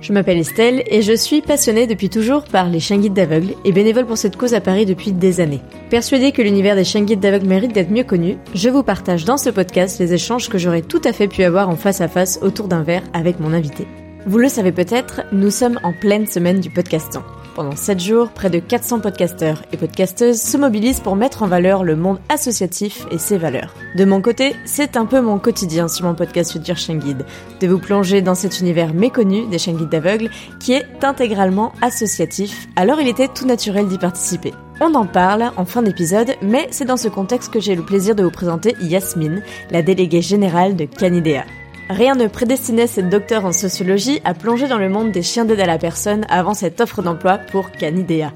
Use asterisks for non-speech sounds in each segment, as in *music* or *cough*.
Je m'appelle Estelle et je suis passionnée depuis toujours par les chiens guides d'aveugles et bénévole pour cette cause à Paris depuis des années. Persuadée que l'univers des chiens guides d'aveugles mérite d'être mieux connu, je vous partage dans ce podcast les échanges que j'aurais tout à fait pu avoir en face à face autour d'un verre avec mon invité. Vous le savez peut-être, nous sommes en pleine semaine du podcastant. Pendant 7 jours, près de 400 podcasteurs et podcasteuses se mobilisent pour mettre en valeur le monde associatif et ses valeurs. De mon côté, c'est un peu mon quotidien sur mon podcast Future Guide, de vous plonger dans cet univers méconnu des guides d'aveugles qui est intégralement associatif, alors il était tout naturel d'y participer. On en parle en fin d'épisode, mais c'est dans ce contexte que j'ai le plaisir de vous présenter Yasmine, la déléguée générale de Canidea. Rien ne prédestinait cette docteure en sociologie à plonger dans le monde des chiens d'aide à la personne avant cette offre d'emploi pour Canidea.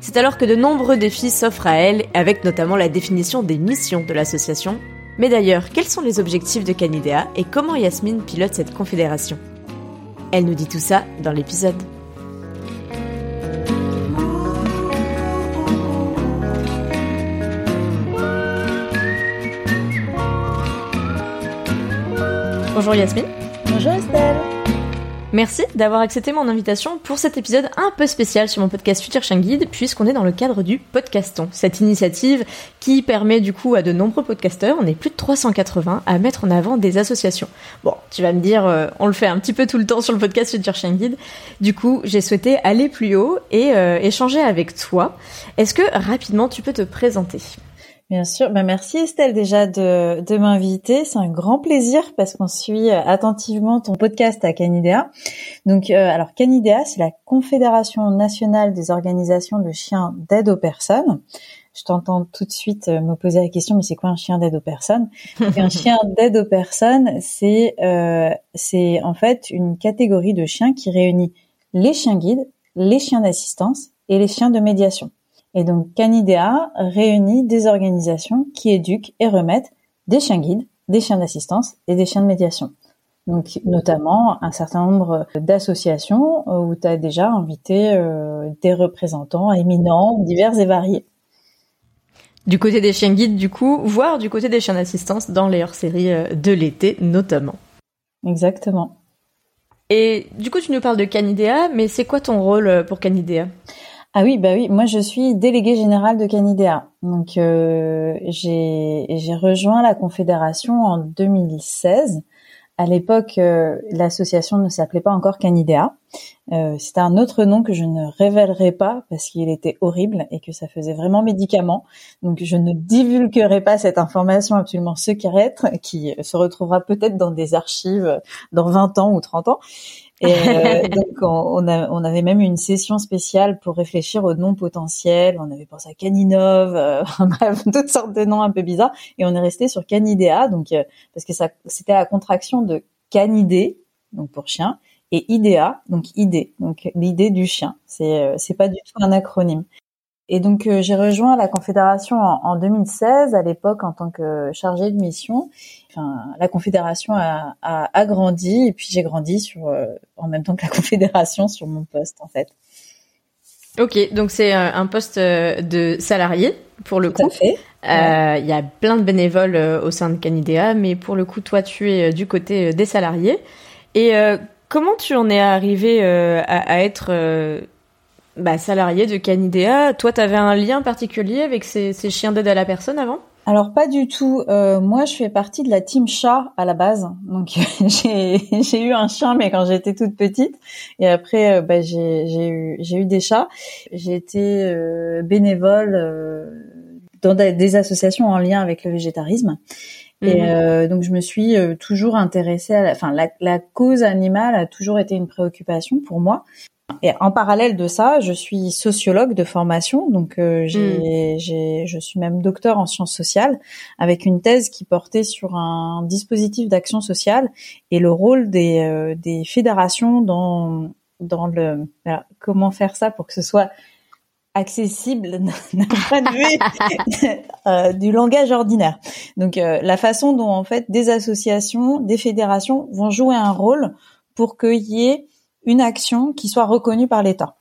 C'est alors que de nombreux défis s'offrent à elle, avec notamment la définition des missions de l'association. Mais d'ailleurs, quels sont les objectifs de Canidea et comment Yasmine pilote cette confédération? Elle nous dit tout ça dans l'épisode. Bonjour Yasmine. Bonjour Estelle. Merci d'avoir accepté mon invitation pour cet épisode un peu spécial sur mon podcast Future Chien Guide, puisqu'on est dans le cadre du podcaston, cette initiative qui permet du coup à de nombreux podcasteurs, on est plus de 380, à mettre en avant des associations. Bon, tu vas me dire, euh, on le fait un petit peu tout le temps sur le podcast Future Chien Guide. Du coup, j'ai souhaité aller plus haut et euh, échanger avec toi. Est-ce que rapidement tu peux te présenter? Bien sûr, bah merci Estelle déjà de, de m'inviter. C'est un grand plaisir parce qu'on suit euh, attentivement ton podcast à Canidea. Donc, euh, alors Canidea, c'est la Confédération nationale des organisations de chiens d'aide aux personnes. Je t'entends tout de suite euh, me poser la question, mais c'est quoi un chien d'aide aux personnes? Un *laughs* chien d'aide aux personnes, c'est euh, c'est en fait une catégorie de chiens qui réunit les chiens guides, les chiens d'assistance et les chiens de médiation. Et donc Canidea réunit des organisations qui éduquent et remettent des chiens guides, des chiens d'assistance et des chiens de médiation. Donc notamment un certain nombre d'associations euh, où tu as déjà invité euh, des représentants éminents, divers et variés. Du côté des chiens guides du coup, voire du côté des chiens d'assistance dans les hors-séries euh, de l'été notamment. Exactement. Et du coup tu nous parles de Canidea, mais c'est quoi ton rôle pour Canidea? Ah oui, bah oui, moi je suis déléguée générale de Canidea. Donc euh, j'ai rejoint la confédération en 2016. À l'époque, euh, l'association ne s'appelait pas encore Canidea. Euh, C'était un autre nom que je ne révélerai pas parce qu'il était horrible et que ça faisait vraiment médicament. Donc je ne divulguerai pas cette information absolument secrète qui se retrouvera peut-être dans des archives dans 20 ans ou 30 ans. Et euh, donc on, avait même une session spéciale pour réfléchir aux noms potentiels. On avait pensé à Caninov, euh, *laughs* toutes sortes de noms un peu bizarres. Et on est resté sur Canidea, donc euh, parce que ça c'était la contraction de canidé, donc pour chien, et idea, donc idée, donc l'idée du chien. C'est c'est pas du tout un acronyme. Et donc j'ai rejoint la Confédération en, en 2016 à l'époque en tant que chargée de mission la confédération a, agrandi et puis j'ai grandi sur euh, en même temps que la *laughs* confédération sur mon poste en fait. Ok, donc c'est euh, un poste euh, de salarié pour le Tout coup. fait. Il y a plein de bénévoles au sein de Canidea, mais pour le coup, toi, tu es du côté des salariés. Et comment tu en es arrivé à, être bah, salarié de Canidea Toi, tu avais un lien particulier avec ces chiens d'aide à la personne avant? Alors pas du tout. Euh, moi, je fais partie de la team chat à la base. Donc *laughs* j'ai eu un chien, mais quand j'étais toute petite. Et après, euh, bah, j'ai eu eu des chats. J'ai été euh, bénévole dans des associations en lien avec le végétarisme. Et mhm. donc je me suis toujours intéressée à la, enfin la, la, cause animale a toujours été une préoccupation pour moi. Et en parallèle de ça, je suis sociologue de formation, donc euh, j'ai, j'ai, je suis même docteur en sciences sociales, avec une thèse qui portait sur un dispositif d'action sociale et le rôle des, euh, des fédérations dans dans le comment faire ça pour que ce soit accessible *laughs* d'un point de vue *laughs* euh, du langage ordinaire. Donc la façon dont en fait des associations, des fédérations vont jouer un rôle pour qu'il y ait une action qui soit reconnue par l'État.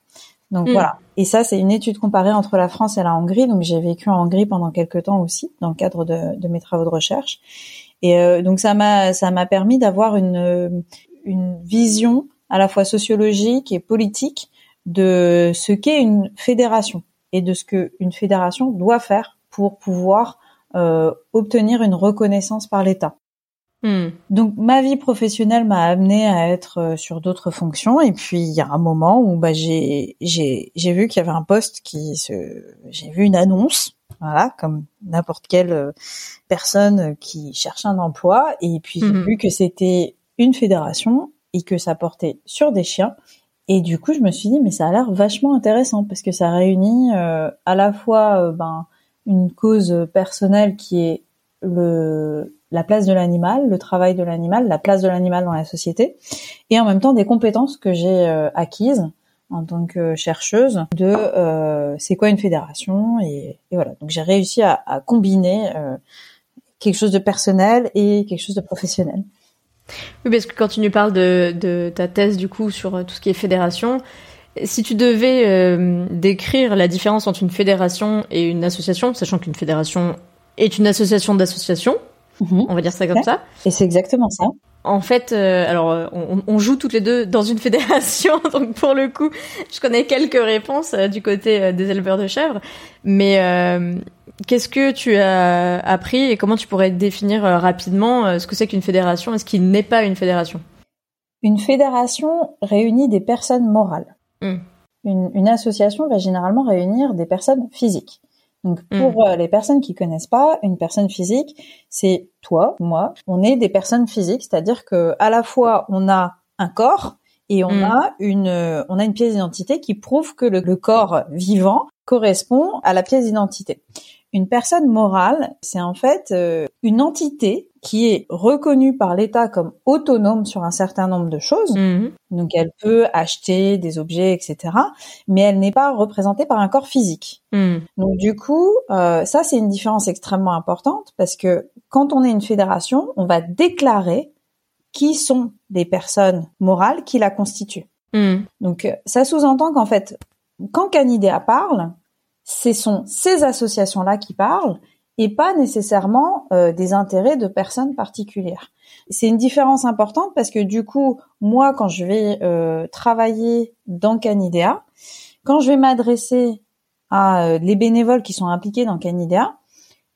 Donc hmm. voilà. Et ça, c'est une étude comparée entre la France et la Hongrie. Donc j'ai vécu en Hongrie pendant quelques temps aussi, dans le cadre de, de mes travaux de recherche. Et euh, donc ça m'a ça m'a permis d'avoir une une vision à la fois sociologique et politique de ce qu'est une fédération et de ce que une fédération doit faire pour pouvoir euh, obtenir une reconnaissance par l'État. Hmm. Donc ma vie professionnelle m'a amené à être euh, sur d'autres fonctions et puis il y a un moment où bah j'ai j'ai j'ai vu qu'il y avait un poste qui se j'ai vu une annonce voilà comme n'importe quelle euh, personne qui cherche un emploi et puis j'ai hmm. vu que c'était une fédération et que ça portait sur des chiens et du coup je me suis dit mais ça a l'air vachement intéressant parce que ça réunit euh, à la fois ben une cause personnelle qui est le la place de l'animal, le travail de l'animal, la place de l'animal dans la société, et en même temps des compétences que j'ai euh, acquises en tant que chercheuse de euh, c'est quoi une fédération et, voilà. Donc j'ai réussi à, combiner euh, quelque chose de personnel et quelque chose de professionnel. Oui, parce que quand tu nous parles de, de ta thèse du coup sur tout ce qui est fédération, si tu devais décrire la différence entre une fédération et une association, sachant qu'une fédération est une association d'associations, Mhm. On va dire ça comme ça. Et c'est exactement ça. En fait, euh, alors euh, on, joue toutes les deux dans une *laughs* fédération, *laughs* donc pour le coup, je connais quelques réponses euh, du côté des éleveurs de chèvres. Mais qu'est-ce que tu as appris et comment tu pourrais définir rapidement ce que c'est qu'une fédération et ce qui n'est pas une fédération? Une fédération réunit des personnes morales. Hmm. une association va généralement réunir des personnes physiques. Donc mm. pour euh, les personnes qui connaissent pas, une personne physique, c'est toi, moi, on est des personnes physiques, c'est-à-dire que à la fois on a un corps et on mm. a une euh, on a une pièce d'identité qui prouve que le corps vivant correspond à la pièce d'identité. Une personne morale, c'est en fait euh, une entité qui est reconnue par l'État comme autonome sur un certain nombre de choses. Mhm. Donc elle peut acheter des objets, etc. Mais elle n'est pas représentée par un corps physique. Mhm. Donc du coup, euh, ça c'est une différence extrêmement importante parce que quand on est une fédération, on va déclarer qui sont les personnes morales qui la constituent. Mhm. Donc ça sous-entend qu'en fait, quand Canidea parle, ce sont ces associations-là qui parlent et pas nécessairement euh, des intérêts de personnes particulières. C'est une différence importante parce que du coup, moi, quand je vais euh, travailler dans Canidea, quand je vais m'adresser à euh, les bénévoles qui sont impliqués dans Canidea,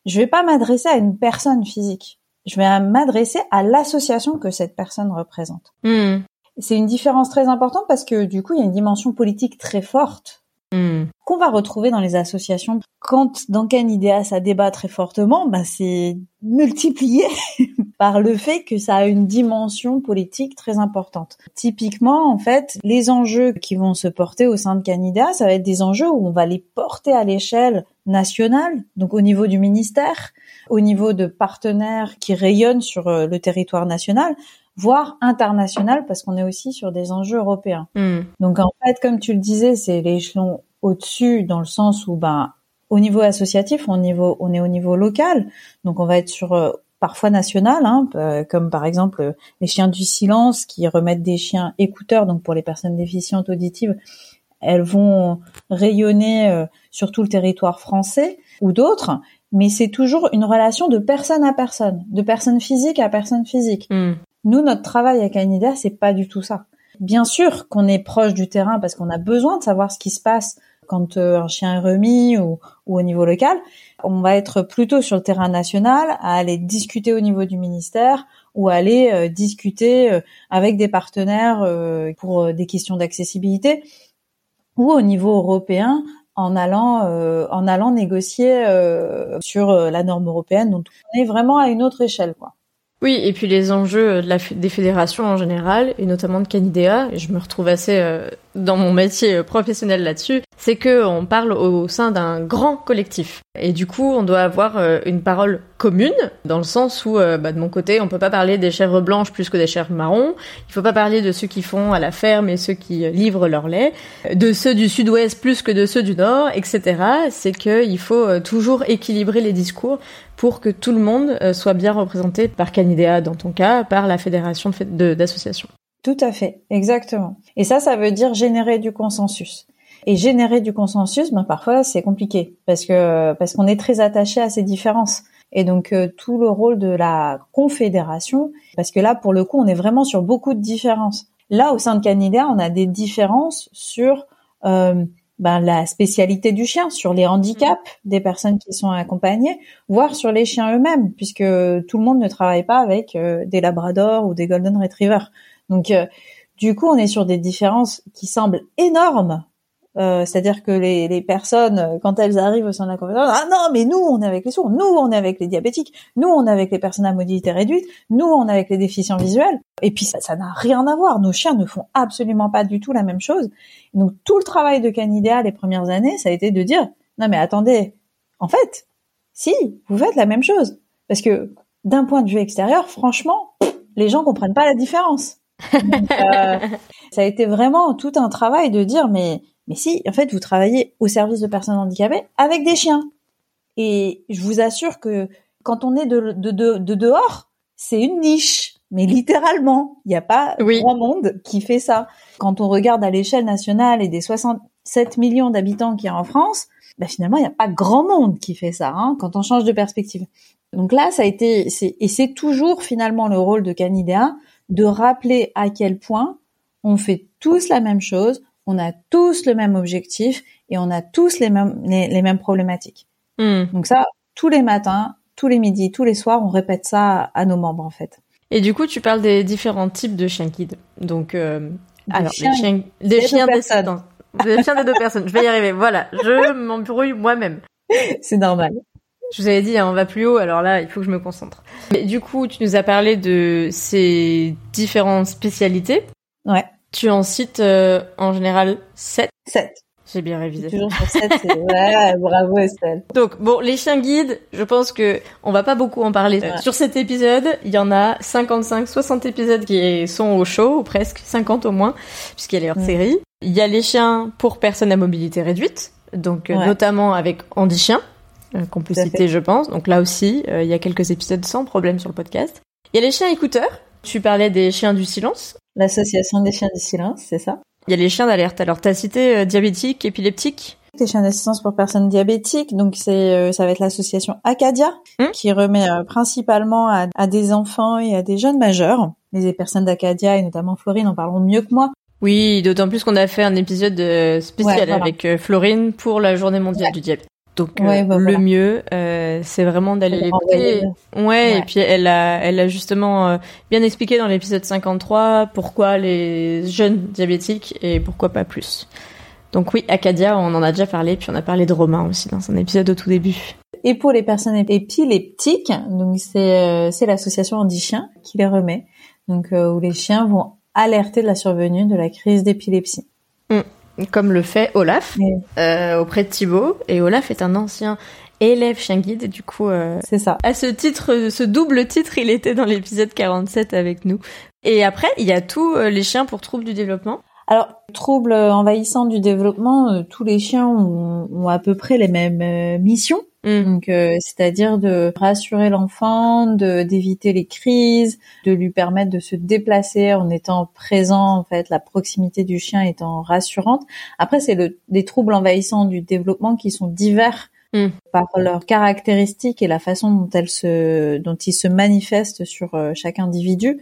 je vais pas m'adresser à une personne physique. Je vais m'adresser à l'association que cette personne représente. Hmm. C'est une différence très importante parce que du coup, il y a une dimension politique très forte Hmm. qu'on va retrouver dans les associations. Quand dans Canidea ça débat très fortement, bah c'est multiplié *laughs* par le fait que ça a une dimension politique très importante. Typiquement, en fait, les enjeux qui vont se porter au sein de Canidea, ça va être des enjeux où on va les porter à l'échelle nationale, donc au niveau du ministère, au niveau de partenaires qui rayonnent sur euh, le territoire national, voire international parce qu'on est aussi sur des enjeux européens. Hmm. Donc en fait, comme tu le disais, c'est l'échelon au-dessus dans le sens où ben au niveau associatif, niveau, on est au niveau local, donc on va être sur euh, parfois national, hein, euh, comme par exemple les chiens du silence qui remettent des chiens écouteurs, donc pour les personnes déficientes auditives, elles vont rayonner euh, sur tout le territoire français ou d'autres, mais c'est toujours une relation de personne à personne, de personne physique à personne physique. Hmm. Nous, notre travail à Canida, c'est pas du tout ça. Bien sûr qu'on est proche du terrain parce qu'on a besoin de savoir ce qui se passe quand un chien est remis ou, au niveau local. On va être plutôt sur le terrain national à aller discuter au niveau du ministère ou aller discuter avec des partenaires pour des questions d'accessibilité ou au niveau européen en allant euh, en allant négocier euh, sur euh, la norme européenne. Donc on est vraiment à une autre échelle, quoi. Oui, et puis les enjeux la, des fédérations en général, et notamment de Canidea, et je me retrouve assez dans mon métier professionnel là-dessus, c'est que on parle au sein d'un grand collectif. Et du coup, on doit avoir euh, une parole commune, dans le sens où, euh, bah, de mon côté, on peut pas parler des chèvres blanches plus que des chèvres marrons. Il faut pas parler de ceux qui font à la ferme et ceux qui livrent leur lait, de ceux du sud-ouest plus que de ceux du nord, etc. C'est qu'il faut euh, toujours équilibrer les discours pour que tout le monde soit bien représenté par Canidea, dans ton cas, par la fédération d'associations. Tout à fait, exactement. Et ça, ça veut dire générer du consensus. Et générer du consensus, ben parfois c'est compliqué parce que parce qu'on est très attaché à ces différences. Et donc euh, tout le rôle de la confédération, parce que là pour le coup on est vraiment sur beaucoup de différences. Là au sein de Canida, on a des différences sur euh, ben, la spécialité du chien, sur les handicaps des personnes qui sont accompagnées, voire sur les chiens eux-mêmes, puisque tout le monde ne travaille pas avec euh, des labradors ou des golden retrievers. Donc du coup, on est sur des différences qui semblent énormes euh, c'est-à-dire que les, les, personnes, quand elles arrivent au sein de la conférence, ah non, mais nous, on est avec les sourds, nous, on est avec les diabétiques, nous, on est avec les personnes à mobilité réduite, nous, on est avec les déficients visuels. Et puis, ça n'a rien à voir. Nos chiens ne font absolument pas du tout la même chose. Donc, tout le travail de Canidea les premières années, ça a été de dire, non, mais attendez, en fait, si, vous faites la même chose. Parce que, d'un point de vue extérieur, franchement, les gens comprennent pas la différence. Euh, *laughs* ça a été vraiment tout un travail de dire, mais mais si, en fait, vous travaillez au service de personnes handicapées avec des chiens. Et je vous assure que quand on est de, de, de, dehors, c'est une niche. Mais littéralement, il n'y a pas grand monde qui fait ça. Quand on regarde à l'échelle nationale et des 67 millions d'habitants qu'il y a en France, bah finalement, il n'y a pas grand monde qui fait ça, hein, quand on change de perspective. Donc là, ça a été, et c'est toujours finalement le rôle de Canidea de rappeler à quel point on fait tous la même chose, on a tous le même objectif et on a tous les mêmes les, mêmes problématiques. Hmm. Donc ça, tous les matins, tous les midis, tous les soirs, on répète ça à nos membres en fait. Et du coup, tu parles des différents types de chiens guides. Donc, euh, alors, chiens, des chiens, des chiens des, des chiens des deux personnes. Je vais y arriver. Voilà, je m'embrouille moi-même. *laughs* C'est normal. Je vous avais dit, hein, on va plus haut, alors là, il faut que je me concentre. Mais du coup, tu nous as parlé de ces différentes spécialités. Ouais. Tu en cites euh, en général 7 7. J'ai bien révisé. Toujours sur 7, c'est *laughs* ouais, bravo Estelle. Donc bon, les chiens guides, je pense que on va pas beaucoup en parler. Sur cet épisode, il y en a 55, 60 épisodes qui sont au show, ou presque 50 au moins, puisqu'elle est hors mm. série. Il y a les chiens pour personnes à mobilité réduite, donc euh, notamment avec Andy Chien, euh, qu'on peut citer je pense. Donc là aussi, il y a quelques épisodes sans problème sur le podcast. Il y a les chiens écouteurs. Tu parlais des chiens du silence. L'association des chiens du silence, c'est ça? Il y a les chiens d'alerte. Alors, tu as cité euh, diabétique, épileptique les chiens d'assistance pour personnes diabétiques, donc c'est euh, ça va être l'association Acadia hum qui remet euh, principalement à, des enfants et à des jeunes majeurs. Les personnes d'Acadia et notamment Florine en parleront mieux que moi. Oui, d'autant plus qu'on a fait un épisode spécial avec Florine pour la Journée mondiale du diabète. Donc euh, bah, le mieux, euh, c'est vraiment d'aller l'écouter. Ouais, et puis elle a, elle a justement euh, bien expliqué dans l'épisode 53 pourquoi les jeunes diabétiques et pourquoi pas plus. Donc oui, Acadia, on en a déjà parlé, puis on a parlé de Romain aussi dans son épisode au tout début. Et pour les personnes épileptiques, donc c'est c'est l'association Andy Chien qui les remet, donc où les chiens vont alerter de la survenue de la crise d'épilepsie. Mm comme le fait Olaf euh, auprès de Thibaut. Et Olaf est un ancien élève chien guide. Et du coup euh, c'est ça. à ce titre ce double titre il était dans l'épisode 47 avec nous. Et après il y a tous euh, les chiens pour troubles du développement. Alors troubles envahissants du développement tous les chiens ont, ont, à peu près les mêmes missions Mm. Donc, euh, c'est-à-dire de rassurer l'enfant, de d'éviter les crises, de lui permettre de se déplacer en étant présent. En fait, la proximité du chien étant rassurante. Après, c'est le, des troubles envahissants du développement qui sont divers mm. par leurs caractéristiques et la façon dont elles se, dont ils se manifestent sur euh, chaque individu.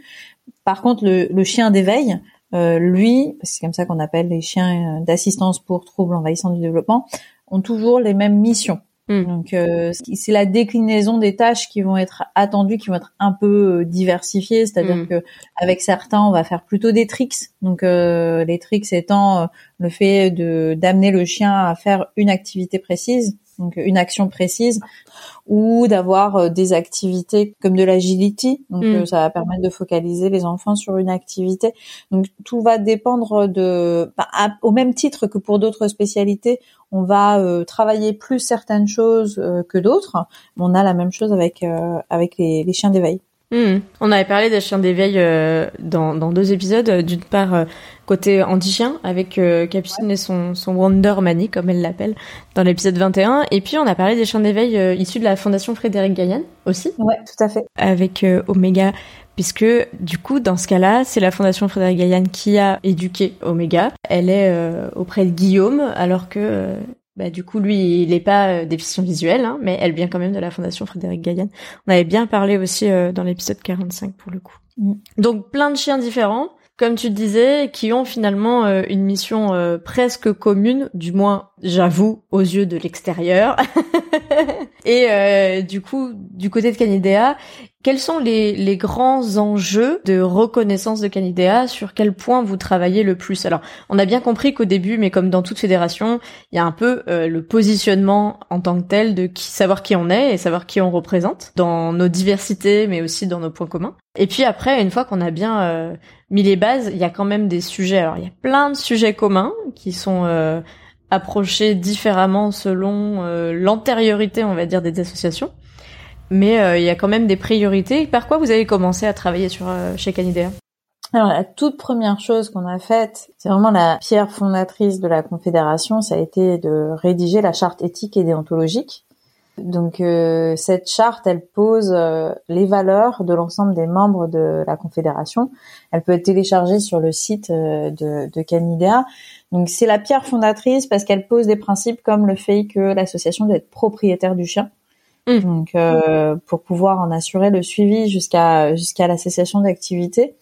Par contre, le, le chien d'éveil, euh, lui, c'est comme ça qu'on appelle les chiens d'assistance pour troubles envahissants du développement, ont toujours les mêmes missions. Hmm. Donc euh, c'est la déclinaison des tâches qui vont être attendues, qui vont être un peu euh, diversifiées. C'est-à-dire hmm. que avec certains, on va faire plutôt des tricks. Donc euh, les tricks étant le fait de d'amener le chien à faire une activité précise donc une action précise, ou d'avoir euh, des activités comme de l'agility. Donc mm. euh, ça va permettre de focaliser les enfants sur une activité. Donc tout va dépendre de, bah, au même titre que pour d'autres spécialités, on va euh, travailler plus certaines choses que d'autres. On a la même chose avec avec les, les chiens d'éveil. Hmm. On avait parlé des chiens d'éveil euh, dans, dans, deux épisodes. D'une part, euh, côté anti-chien, avec euh, Capucine et son, son Wonder Mani, comme elle l'appelle, dans l'épisode 21. Et puis, on a parlé des chiens d'éveil issus de la Fondation Frédéric Gaillan aussi. Ouais, tout à fait. Avec Omega, puisque du coup, dans ce cas-là, c'est la Fondation Frédéric Gaillan qui a éduqué Omega. Elle est auprès de Guillaume, alors que bah, du coup, lui, il n'est pas euh, déficient visuel, hein, mais elle vient quand même de la Fondation Frédéric Gaillan. On avait bien parlé aussi euh, dans l'épisode 45 pour le coup. Mm. Donc plein de chiens différents, comme tu disais, qui ont finalement euh, une mission presque commune, du moins, j'avoue, aux yeux de l'extérieur. *laughs* Et du coup, du côté de Canidea, quels sont les, les, grands enjeux de reconnaissance de Canidea? Sur quel point vous travaillez le plus? Alors, on a bien compris qu'au début, mais comme dans toute fédération, il y a un peu euh, le positionnement en tant que tel de qui, savoir qui on est et savoir qui on représente dans nos diversités, mais aussi dans nos points communs. Et puis après, une fois qu'on a bien euh, mis les bases, il y a quand même des sujets. Alors, il y a plein de sujets communs qui sont euh, approchés différemment selon l'antériorité, on va dire, des associations mais euh, il y a quand même des priorités. Par quoi vous avez commencé à travailler sur euh, chez Canidea? Alors la toute première chose qu'on a faite, c'est vraiment la pierre fondatrice de la Confédération, ça a été de rédiger la charte éthique et déontologique. Donc euh, cette charte, elle pose les valeurs de l'ensemble des membres de la Confédération. Elle peut être téléchargée sur le site de, de Canidea. Donc c'est la pierre fondatrice parce qu'elle pose des principes comme le fait que l'association doit être propriétaire du chien. Mm. Donc euh, pour pouvoir en assurer le suivi jusqu'à jusqu'à la cessation d'activité.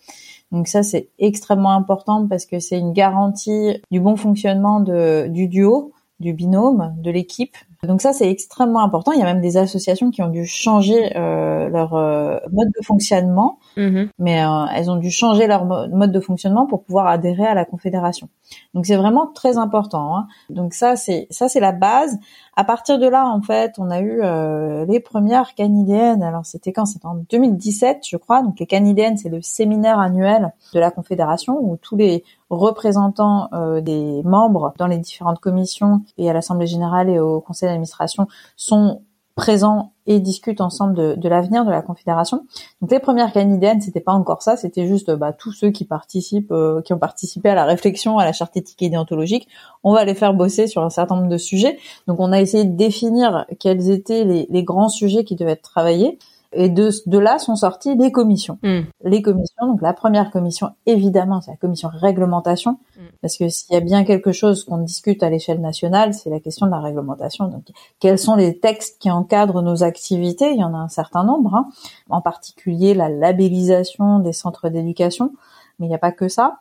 Donc ça c'est extrêmement important parce que c'est une garantie du bon fonctionnement de, du duo, du binôme, de l'équipe. Donc ça c'est extrêmement important. Il y a même des associations qui ont dû changer euh, leur euh, mode de fonctionnement, mm-hmm. mais euh, elles ont dû changer leur mode de fonctionnement pour pouvoir adhérer à la confédération. Donc c'est vraiment très important. Hein. Donc ça c'est ça c'est la base. À partir de là, en fait, on a eu euh, les premières canidéennes. Alors, c'était quand? C'était en 2017, je crois. Donc, les canidéennes, c'est le séminaire annuel de la Confédération où tous les représentants euh, des membres dans les différentes commissions et à l'Assemblée générale et au Conseil d'administration sont présents et discutent ensemble de, l'avenir de la Confédération. Donc les premières canidéennes, c'était pas encore ça, c'était juste bah, tous ceux qui participent, euh, qui ont participé à la réflexion, à la charte éthique et déontologique. On va les faire bosser sur un certain nombre de sujets. Donc on a essayé de définir quels étaient les grands sujets qui devaient être travaillés. Et de, de là sont sorties les commissions. Hmm. Les commissions, donc la première commission, évidemment, c'est la commission réglementation, hmm. parce que s'il y a bien quelque chose qu'on discute à l'échelle nationale, c'est la question de la réglementation. Donc, quels sont les textes qui encadrent nos activités? Il y en a un certain nombre, hein. en particulier la labellisation des centres d'éducation, mais il n'y a pas que ça.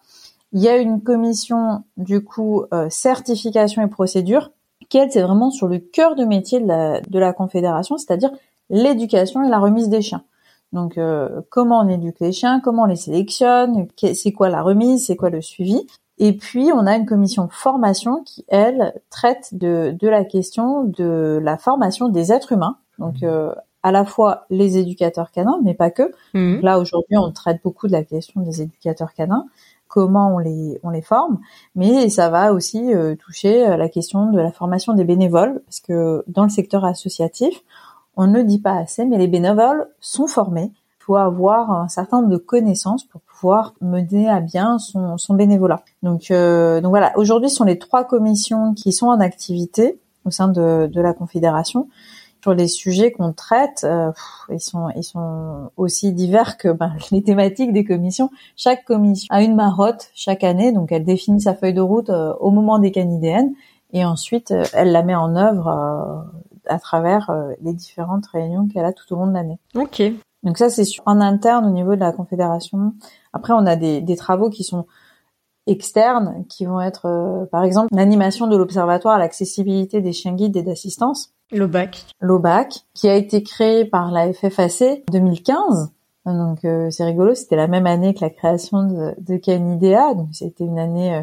Il y a une commission, du coup, euh, certification et procédure, qui, elle, c'est vraiment sur le cœur de métier de la, de la Confédération, c'est-à-dire l'éducation et la remise des chiens. Donc euh, comment on éduque les chiens, comment on les sélectionne, c'est quoi la remise, c'est quoi le suivi. Et puis on a une commission formation qui elle traite de, de la question de la formation des êtres humains. Donc mmh. euh, à la fois les éducateurs canins, mais pas que. Mmh. Là aujourd'hui on traite beaucoup de la question des éducateurs canins comment on les on les forme, mais ça va aussi euh, toucher la question de la formation des bénévoles parce que dans le secteur associatif, on ne dit pas assez, mais les bénévoles sont formés. Il faut avoir un certain nombre de connaissances pour pouvoir mener à bien son, bénévolat. Donc, euh, donc voilà, aujourd'hui ce sont les trois commissions qui sont en activité au sein de, la Confédération. Sur les sujets qu'on traite, euh, ils sont ils sont aussi divers que ben, *laughs* les thématiques des commissions. Chaque commission a une marotte chaque année, donc elle définit sa feuille de route euh, au moment des canidéennes et ensuite elle la met en œuvre à travers euh, les différentes réunions qu'elle a tout au long de l'année. Ok. Donc ça, c'est en interne au niveau de la Confédération. Après, on a des, des travaux qui sont externes qui vont être, euh, par exemple, l'animation de l'Observatoire à l'accessibilité des chiens guides et d'assistance. L'OBAC. L'OBAC, qui a été créé par la FFAC 2015. Donc euh, c'est rigolo, c'était la même année que la création de, de Canidea, donc c'était une année euh,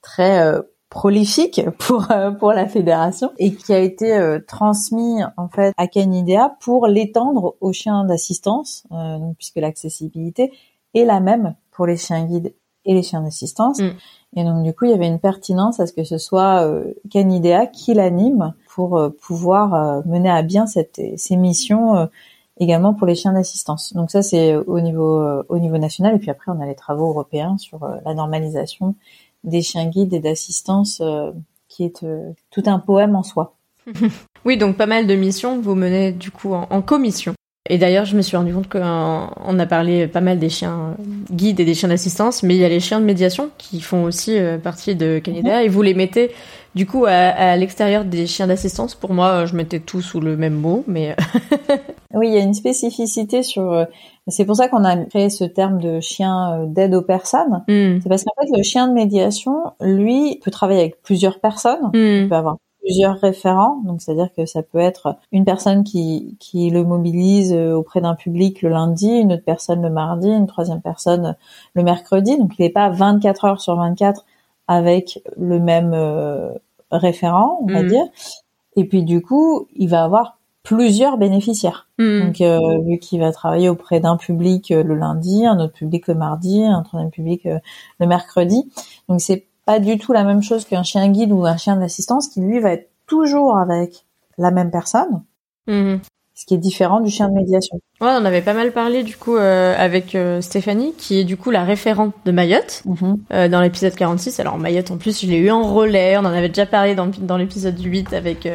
très prolifique *laughs* pour pour la fédération et qui a été transmis en fait à Canidea pour l'étendre aux chiens d'assistance, puisque l'accessibilité est la même pour les chiens guides et les chiens d'assistance. Mm. Et donc du coup, il y avait une pertinence à ce que ce soit euh, Canidea qui l'anime pour euh, pouvoir euh, mener à bien cette, ces missions euh, également pour les chiens d'assistance. Donc ça, c'est au niveau au niveau national. Et puis après, on a les travaux européens sur la normalisation des chiens guides et d'assistance, qui est tout un poème en soi. *laughs* oui, donc pas mal de missions que vous menez du coup en, en commission. Et d'ailleurs, je me suis rendu compte qu'on a parlé pas mal des chiens guides et des chiens d'assistance, mais il y a les chiens de médiation qui font aussi euh, partie de Canada. Mhm. Et vous les mettez du coup à, l'extérieur des chiens d'assistance. Pour moi, je mettais tout sous le même mot, mais euh, *laughs* oui, il y a une spécificité sur. Euh, c'est pour ça qu'on a créé ce terme de chien d'aide aux personnes. Hmm. C'est parce qu'en fait, le chien de médiation, lui, peut travailler avec plusieurs personnes. Hmm. Il peut avoir plusieurs référents, donc c'est-à-dire que ça peut être une personne qui, qui le mobilise euh, auprès d'un public le lundi, une autre personne le mardi, une troisième personne le mercredi, donc il n'est pas 24 heures sur 24 avec le même euh, référent, on va mhm. dire. Et puis du coup, il va avoir plusieurs bénéficiaires. Mhm. Donc euh, vu qu'il va travailler auprès d'un public le lundi, un autre public le mardi, un troisième public le mercredi. Donc c'est pas du tout la même chose qu'un chien guide ou un chien d'assistance qui lui va être toujours avec la même personne. Mhm. Ce qui est différent du chien de médiation. Ouais, on avait pas mal parlé du coup euh, avec euh, Stéphanie, qui est du coup la référente de Mayotte mhm. euh, dans l'épisode 46. Alors Mayotte, en plus, je l'ai eu en relais. On en avait déjà parlé dans, dans l'épisode 8 avec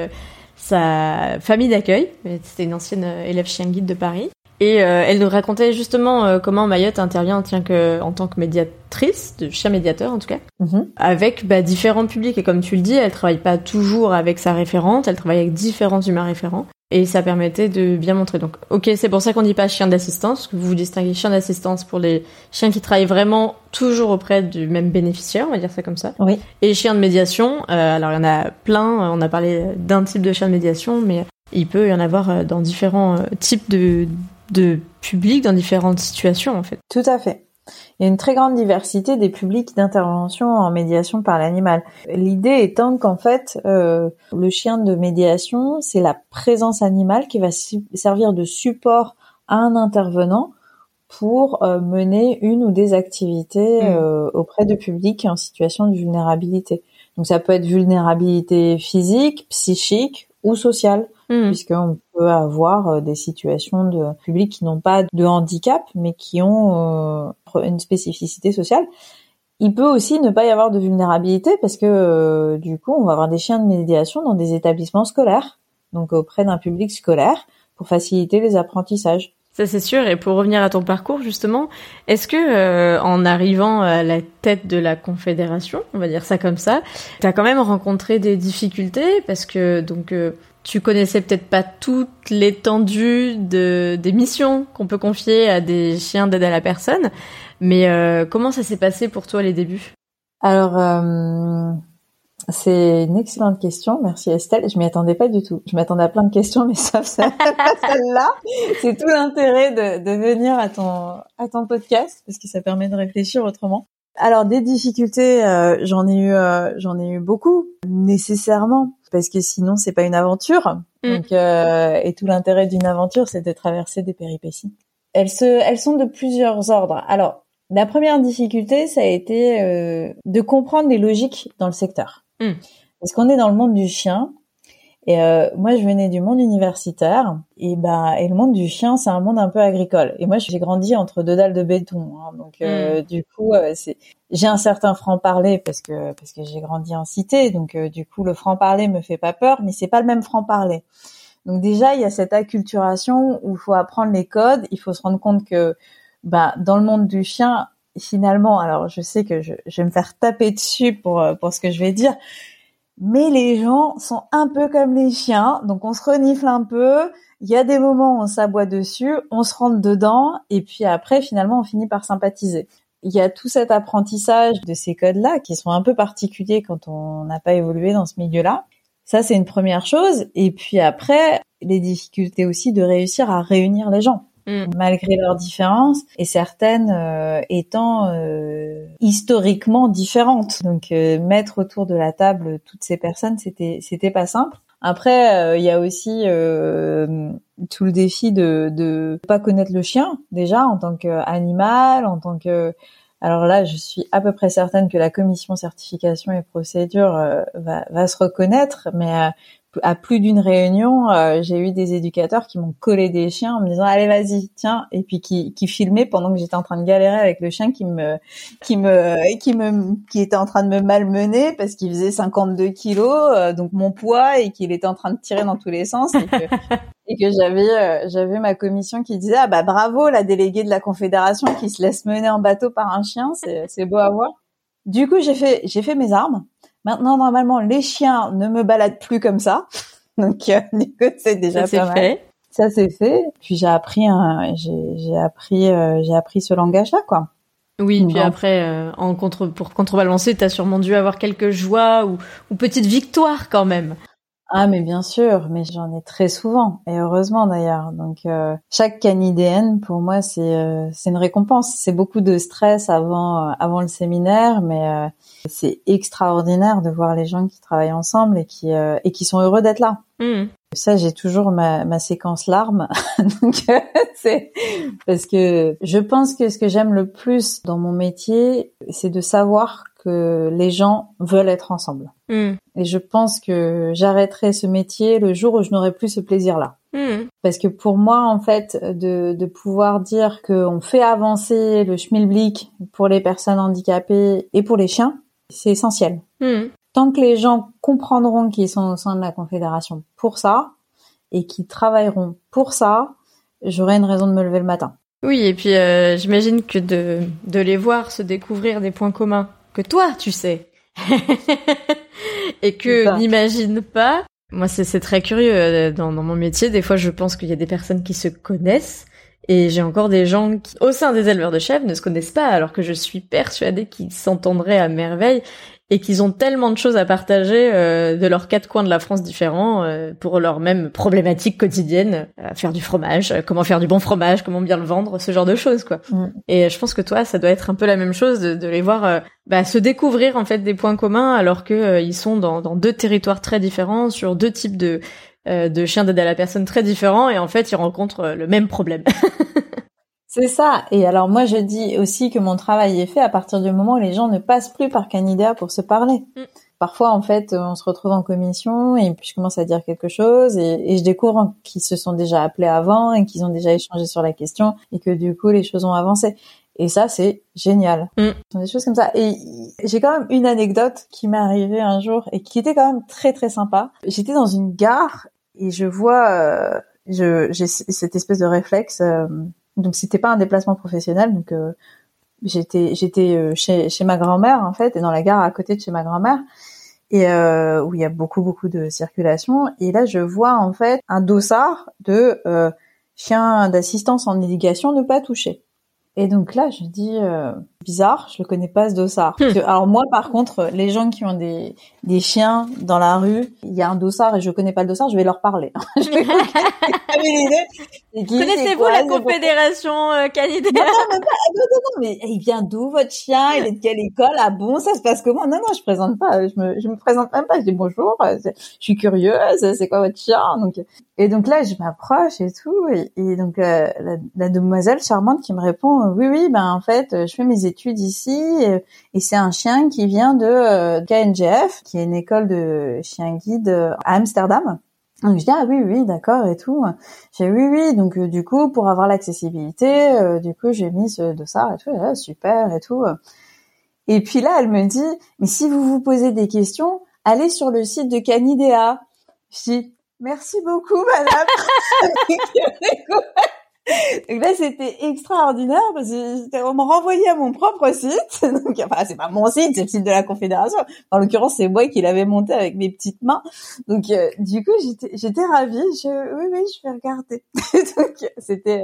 sa famille d'accueil. C'était une ancienne élève chien guide de Paris. Et euh, elle nous racontait justement euh, comment Mayotte intervient en, que, en tant que médiatrice, de chien médiateur en tout cas, mhm. avec bah, différents publics. Et comme tu le dis, elle travaille pas toujours avec sa référente, elle travaille avec différents humains référents. Et ça permettait de bien montrer. Donc, ok, c'est pour ça qu'on dit pas chien d'assistance, que vous vous distinguez chien d'assistance pour les chiens qui travaillent vraiment toujours auprès du même bénéficiaire, on va dire ça comme ça. Oui. Et chien de médiation, euh, alors il y en a plein, on a parlé d'un type de chien de médiation, mais il peut y en avoir dans différents types de de publics dans différentes situations en fait. Tout à fait. Il y a une très grande diversité des publics d'intervention en médiation par l'animal. L'idée étant qu'en fait, euh, le chien de médiation, c'est la présence animale qui va servir de support à un intervenant pour euh, mener une ou des activités mm. euh, auprès de publics en situation de vulnérabilité. Donc ça peut être vulnérabilité physique, psychique ou sociale. Hmm. puisqu'on peut avoir euh, des situations de publics qui n'ont pas de handicap, mais qui ont euh, une spécificité sociale. Il peut aussi ne pas y avoir de vulnérabilité parce que euh, du coup, on va avoir des chiens de médiation dans des établissements scolaires, donc auprès d'un public scolaire, pour faciliter les apprentissages. Ça c'est sûr. Et pour revenir à ton parcours justement, est-ce que en arrivant à la tête de la confédération, on va dire ça comme ça, tu as quand même rencontré des difficultés? Parce que donc tu connaissais peut-être pas toute l'étendue de, des missions qu'on peut confier à des chiens d'aide à la personne, mais euh, comment ça s'est passé pour toi les débuts? Alors, euh, c'est une excellente question, merci Estelle. Je m'y attendais pas du tout. Je m'attendais à plein de questions, mais sauf *laughs* celle-là. c'est tout l'intérêt de, de venir à ton à ton podcast parce que ça permet de réfléchir autrement. Alors des difficultés, euh, j'en ai eu, euh, j'en ai eu beaucoup nécessairement parce que sinon c'est pas une aventure. Mm. Donc euh, et tout l'intérêt d'une aventure, c'est de traverser des péripéties. Elles se, elles sont de plusieurs ordres. Alors la première difficulté, ça a été de comprendre les logiques dans le secteur. Mm. Parce qu'on est dans le monde du chien et euh, moi, je venais du monde universitaire, et bah, et le monde du chien, c'est un monde un peu agricole. Et moi, j'ai grandi entre deux dalles de béton, hein, donc euh, mm. du coup, euh, c'est, j'ai un certain franc parler parce que parce que j'ai grandi en cité, donc euh, du coup, le franc parler me fait pas peur, mais c'est pas le même franc parler. Donc déjà, il y a cette acculturation où il faut apprendre les codes, il faut se rendre compte que bah, dans le monde du chien, finalement, alors je sais que je, vais me faire taper dessus pour pour ce que je vais dire, mais les gens sont un peu comme les chiens, donc on se renifle un peu. Il y a des moments où on s'aboie dessus, on se rentre dedans, et puis après, finalement, on finit par sympathiser. il y a tout cet apprentissage de ces codes-là qui sont un peu particuliers quand on n'a pas évolué dans ce milieu-là. Ça, c'est une première chose. Et puis après, les difficultés aussi de réussir à réunir les gens. Mm. malgré leurs différences et certaines euh, étant euh, historiquement différentes. Donc euh, mettre autour de la table toutes ces personnes, c'était c'était pas simple. Après, il y a aussi tout le défi de de pas connaître le chien déjà en tant qu'animal, en tant que alors là, je suis à peu près certaine que la commission certification et procédure va, va, se reconnaître, mais à plus d'une réunion, euh, j'ai eu des éducateurs qui m'ont collé des chiens en me disant allez vas-y tiens et puis qui, qui filmaient pendant que j'étais en train de galérer avec le chien qui me qui me qui me qui était en train de me malmener parce qu'il faisait 52 kilos euh, donc mon poids et qu'il était en train de tirer dans tous les sens et que, *laughs* et que j'avais euh, j'avais ma commission qui disait ah bah bravo la déléguée de la confédération qui se laisse mener en bateau par un chien c'est c'est beau à voir. Du coup j'ai fait j'ai fait mes armes Maintenant, normalement, les chiens ne me baladent plus comme ça. *laughs* Donc, euh, *laughs* c'est déjà ça, pas mal. Fait. Ça c'est fait. Puis j'ai appris, un, j'ai appris, euh, j'ai appris ce langage-là, quoi. Oui, puis après, euh, en contre, pour contrebalancer, t'as sûrement dû avoir quelques joies ou, ou petites victoires quand même. Ah mais bien sûr, mais j'en ai très souvent et heureusement d'ailleurs. Donc euh, chaque canidéenne pour moi c'est euh, c'est une récompense. C'est beaucoup de stress avant euh, avant le séminaire, mais c'est extraordinaire de voir les gens qui travaillent ensemble et qui et qui sont heureux d'être là. Mmh. Ça j'ai toujours ma, ma séquence larmes. *laughs* Donc c'est parce que je pense que ce que j'aime le plus dans mon métier, c'est de savoir que les gens veulent être ensemble. Hmm. Et je pense que j'arrêterai ce métier le jour où je n'aurai plus ce plaisir-là. Hmm. Parce que pour moi, en fait, de, de pouvoir dire qu'on fait avancer le schmilblick pour les personnes handicapées et pour les chiens, c'est essentiel. Hmm. Tant que les gens comprendront qu'ils sont au sein de la Confédération pour ça et qu'ils travailleront pour ça, j'aurai une raison de me lever le matin. Oui, et puis euh, j'imagine que de, de les voir se découvrir des points communs que toi, tu sais. *laughs* et que n'imagine pas. Moi, c'est très curieux euh, dans, dans, mon métier. Des fois, je pense qu'il y a des personnes qui se connaissent. Et j'ai encore des gens qui, au sein des éleveurs de chèvres, ne se connaissent pas, alors que je suis persuadée qu'ils s'entendraient à merveille et qu'ils ont tellement de choses à partager euh, de leurs quatre coins de la France différents euh, pour leurs mêmes problématiques quotidiennes, euh, faire du fromage, comment faire du bon fromage, comment bien le vendre, ce genre de choses quoi. Mm. Et je pense que toi, ça doit être un peu la même chose de, de les voir bah, se découvrir en fait des points communs alors que ils sont dans, dans, deux territoires très différents sur deux types de de chiens d'aide à la personne très différents et en fait ils rencontrent le même problème. *laughs* C'est ça. Et alors moi, je dis aussi que mon travail est fait à partir du moment où les gens ne passent plus par Canidea pour se parler. Mm. Parfois, en fait, on se retrouve en commission et puis je commence à dire quelque chose et, je découvre qu'ils se sont déjà appelés avant et qu'ils ont déjà échangé sur la question et que du coup, les choses ont avancé. Et ça, c'est génial. Mm. Ce sont des choses comme ça. Et j'ai quand même une anecdote qui m'est arrivée un jour et qui était quand même très très sympa. J'étais dans une gare et je vois, euh, j'ai cette espèce de réflexe. Euh, donc c'était pas un déplacement professionnel, donc euh, j'étais j'étais euh, chez, chez ma grand-mère en fait, et dans la gare à côté de chez ma grand-mère, et euh, où il y a beaucoup beaucoup de circulation. Et là je vois en fait un dossard de chien d'assistance en éducation ne pas toucher. Et donc là, je dis euh, bizarre, je le connais pas ce dossard. Hmm. alors moi, par contre, les gens qui ont des des chiens dans la rue, il y a un dossard et je connais pas le dossard, je vais leur parler. *laughs* Connaissez-vous la confédération euh, canadienne non, non, non, mais il vient d'où votre chien? Il est de quelle école? Ah bon, ça se passe comment? Non, non, je présente pas. Je me je me présente même pas. Je dis bonjour. Euh, je suis curieuse. C'est quoi votre chien? Donc et donc là, je m'approche et tout, et, et donc la, la, demoiselle charmante qui me répond oui oui ben en fait je fais mes études ici et, c'est un chien qui vient de euh, KNGF qui est une école de chien guide à Amsterdam. Donc je dis ah oui oui d'accord et tout. J'ai oui oui donc euh, du coup pour avoir l'accessibilité euh, du coup j'ai mis ce dossard et tout ah, super et tout. Et puis là elle me dit mais si vous vous posez des questions allez sur le site de Canidea. Je dis Merci beaucoup, madame. *laughs* *laughs* Donc là, c'était extraordinaire parce que on m'a renvoyé à mon propre site. *laughs* Donc, enfin, c'est pas mon site, c'est le site de la Confédération. En l'occurrence, c'est moi qui l'avais monté avec mes petites mains. Donc, euh, du coup, j'étais, ravie. Je, oui, oui, je vais regarder. *laughs* Donc, c'était,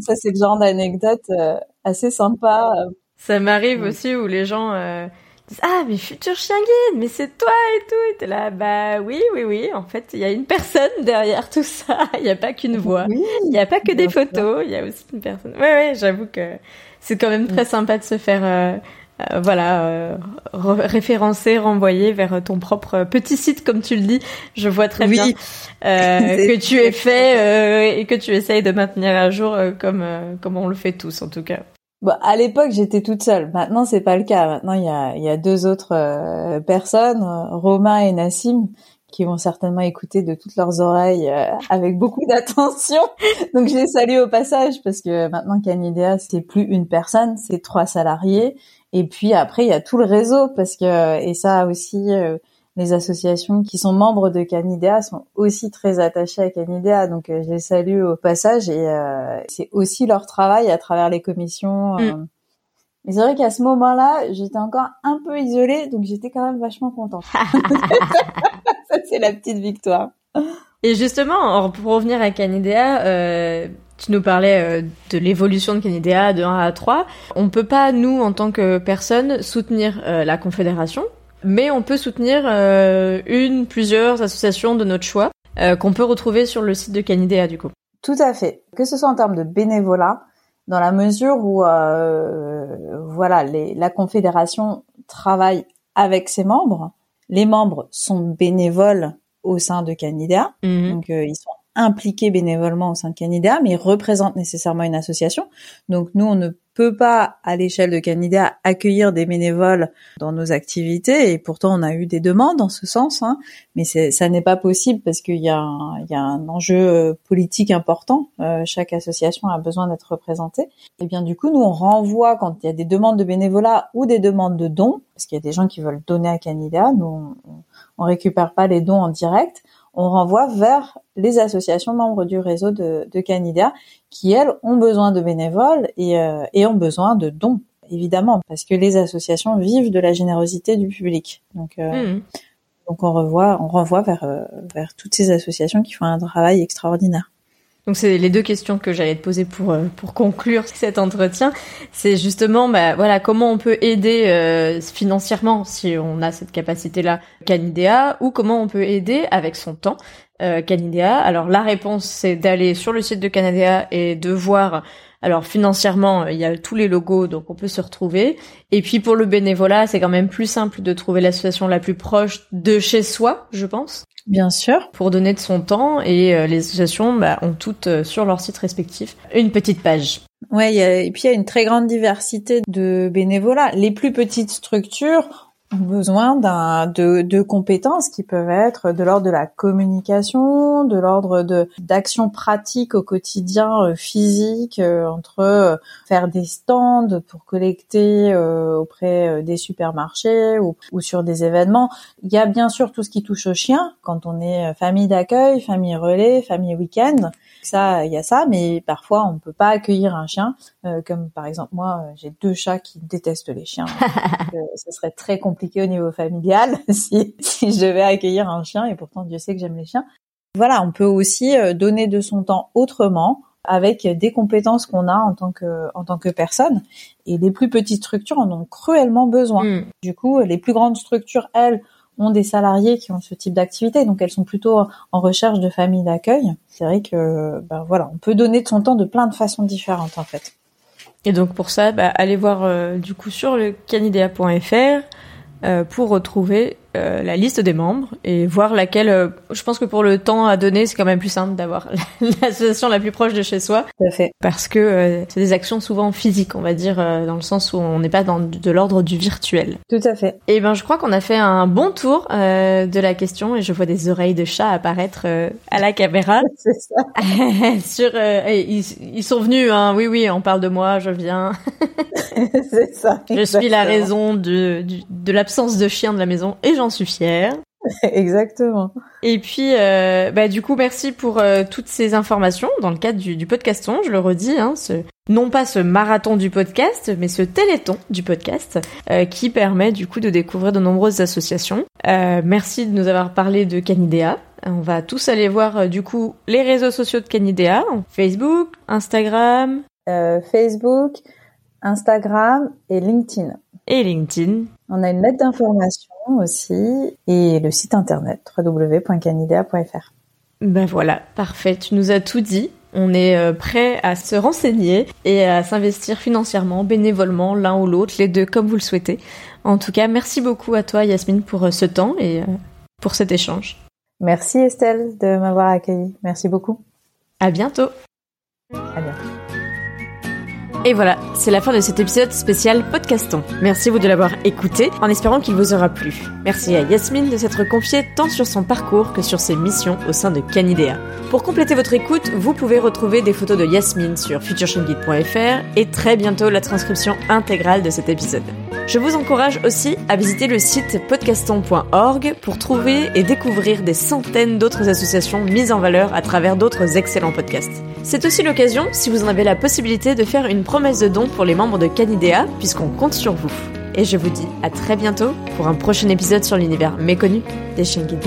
ça, c'est le genre d'anecdote euh, assez sympa. Ça m'arrive aussi où les gens euh, disent ah mais futur chien guide, mais c'est toi et tout. Et t'es là bah oui oui oui. En fait il y a une personne derrière tout ça. *laughs* Il n'y a pas qu'une voix. Il n'y a pas que des photos. Il y a aussi une personne. Ouais ouais j'avoue que c'est quand même très sympa de se faire euh, euh, voilà, euh, référencer, renvoyer vers ton propre petit site, comme tu le dis. Je vois très bien *laughs* que tu es fait et que tu essayes de maintenir à jour comme comme on le fait tous, en tout cas. Bon, à l'époque, j'étais toute seule. Maintenant, c'est pas le cas. Maintenant, il y a, y a deux autres personnes, Romain et Nassim, qui vont certainement écouter de toutes leurs oreilles avec beaucoup *laughs* d'attention. Donc je les salue au passage parce que maintenant Canidea c'est plus une personne, c'est trois salariés et puis après, il y a tout le réseau parce que et ça aussi, euh, les associations qui sont membres de Canidea sont aussi très attachées à Canidea. Donc euh, je les salue au passage et euh, c'est aussi leur travail à travers les commissions. Mm. Mais c'est vrai qu'à ce moment-là, j'étais encore un peu isolée, donc j'étais quand même vachement contente. *laughs* ça c'est la petite victoire. Et justement, pour revenir à Canidea, tu nous parlais euh, de l'évolution de Canidea de 1 à 3. On peut pas, nous, en tant que personne, soutenir euh, la Confédération, mais on peut soutenir euh, une, plusieurs associations de notre choix qu'on peut retrouver sur le site de Canidea, du coup. Tout à fait. Que ce soit en termes de bénévolat, dans la mesure où, voilà, les, la Confédération travaille avec ses membres. Les membres sont bénévoles au sein de Canidea, mhm. donc ils sont impliqués bénévolement au sein de Canida, mais représentent nécessairement une association. Donc nous, on ne peut pas, à l'échelle de Canida, accueillir des bénévoles dans nos activités, et pourtant on a eu des demandes en ce sens, hein, mais ça n'est pas possible parce qu'il y, a un, il y a un enjeu euh, politique important. Euh, chaque association a besoin d'être représentée. Et bien du coup, nous on renvoie quand il y a des demandes de bénévolat ou des demandes de dons, parce qu'il y a des gens qui veulent donner à Canida, nous on, on récupère pas les dons en direct on renvoie vers les associations membres du réseau de, de Canida qui, elles, ont besoin de bénévoles et, euh, et, ont besoin de dons, évidemment, parce que les associations vivent de la générosité du public. Donc, euh, mmh. donc on, revoit, on renvoie vers, euh, vers toutes ces associations qui font un travail extraordinaire. Donc c'est les deux questions que j'allais te poser pour euh, pour conclure *laughs* cet entretien. C'est justement bah voilà comment on peut aider euh, financièrement si on a cette capacité là Canidea ou comment on peut aider avec son temps euh, Canidea. Alors la réponse c'est d'aller sur le site de Canidea et de voir alors financièrement, il y a tous les logos, donc on peut se retrouver. Et puis pour le bénévolat, c'est quand même plus simple de trouver l'association la plus proche de chez soi, je pense. Bien sûr. Pour donner de son temps et euh, les associations bah, ont toutes euh, sur leur site respectif une petite page. Ouais, et puis il y a une très grande diversité de bénévolat. Les plus petites structures besoin d'un de, de compétences qui peuvent être de l'ordre de la communication, de l'ordre de d'actions pratiques au quotidien euh, physique euh, entre euh, faire des stands pour collecter auprès des supermarchés ou, ou, sur des événements. Il y a bien sûr tout ce qui touche aux chiens quand on est famille d'accueil, famille relais, famille week-end ça, il y a ça, mais parfois on peut pas accueillir un chien, euh, comme par exemple moi, euh, j'ai deux chats qui détestent les chiens. *laughs* euh, ce serait très compliqué au niveau familial *laughs* si, si je devais accueillir un chien, et pourtant Dieu sait que j'aime les chiens. Voilà, on peut aussi donner de son temps autrement avec des compétences qu'on a en tant que en tant que personne et les plus petites structures en ont cruellement besoin. Mm. Du coup, les plus grandes structures elles ont des salariés qui ont ce type d'activité, donc elles sont plutôt en recherche de familles d'accueil. C'est vrai que, ben voilà, on peut donner de son temps de plein de façons différentes en fait. Et donc pour ça, bah, allez voir euh, du coup sur le canidea.fr euh, pour retrouver euh, la liste des membres et voir laquelle. Euh, je pense que pour le temps à donner, c'est quand même plus simple d'avoir *laughs* l'association la plus proche de chez soi. Tout à fait. Parce que euh, c'est des actions souvent physiques, on va dire, dans le sens où on n'est pas dans de l'ordre du virtuel. Tout à fait. Et ben, je crois qu'on a fait un bon tour de la question et je vois des oreilles de chat apparaître à la caméra. *laughs* c'est ça. *laughs* Sur, ils, ils, sont venus. Hein. Oui, oui, on parle de moi, je viens. c'est ça. Je suis la raison de, de l'absence de chien de la maison et j'en j'en suis fière. *laughs* Exactement. Et puis, euh, bah, du coup, merci pour euh, toutes ces informations dans le cadre du, du podcaston. Je le redis, hein, ce, non pas ce marathon du podcast, mais ce téléthon du podcast euh, qui permet du coup de découvrir de nombreuses associations. merci de nous avoir parlé de Canidea. On va tous aller voir du coup les réseaux sociaux de Canidea, Facebook, Instagram. Facebook, Instagram et LinkedIn. Et LinkedIn. On a une lettre d'information aussi et le site internet www.canidea.fr. Ben voilà, parfait. Tu nous as tout dit. On est euh, prêt à se renseigner et à s'investir financièrement, bénévolement, l'un ou l'autre, les deux comme vous le souhaitez. En tout cas, merci beaucoup à toi, Yasmine, pour euh, ce temps et euh, pour cet échange. Merci Estelle de m'avoir accueilli. Merci beaucoup. À bientôt. À bientôt. Et voilà, c'est la fin de cet épisode spécial Podcaston. Merci vous de l'avoir écouté, en espérant qu'il vous aura plu. Merci à Yasmine de s'être confiée tant sur son parcours que sur ses missions au sein de Canidea. Pour compléter votre écoute, vous pouvez retrouver des photos de Yasmine sur futureshangit.fr et très bientôt la transcription intégrale de cet épisode. Je vous encourage aussi à visiter le site podcaston.org pour trouver et découvrir des centaines d'autres associations mises en valeur à travers d'autres excellents podcasts. C'est aussi l'occasion, si vous en avez la possibilité, de faire une promesse de don pour les membres de Canidea, puisqu'on compte sur vous. Et je vous dis à très bientôt pour un prochain épisode sur l'univers méconnu des chiens guides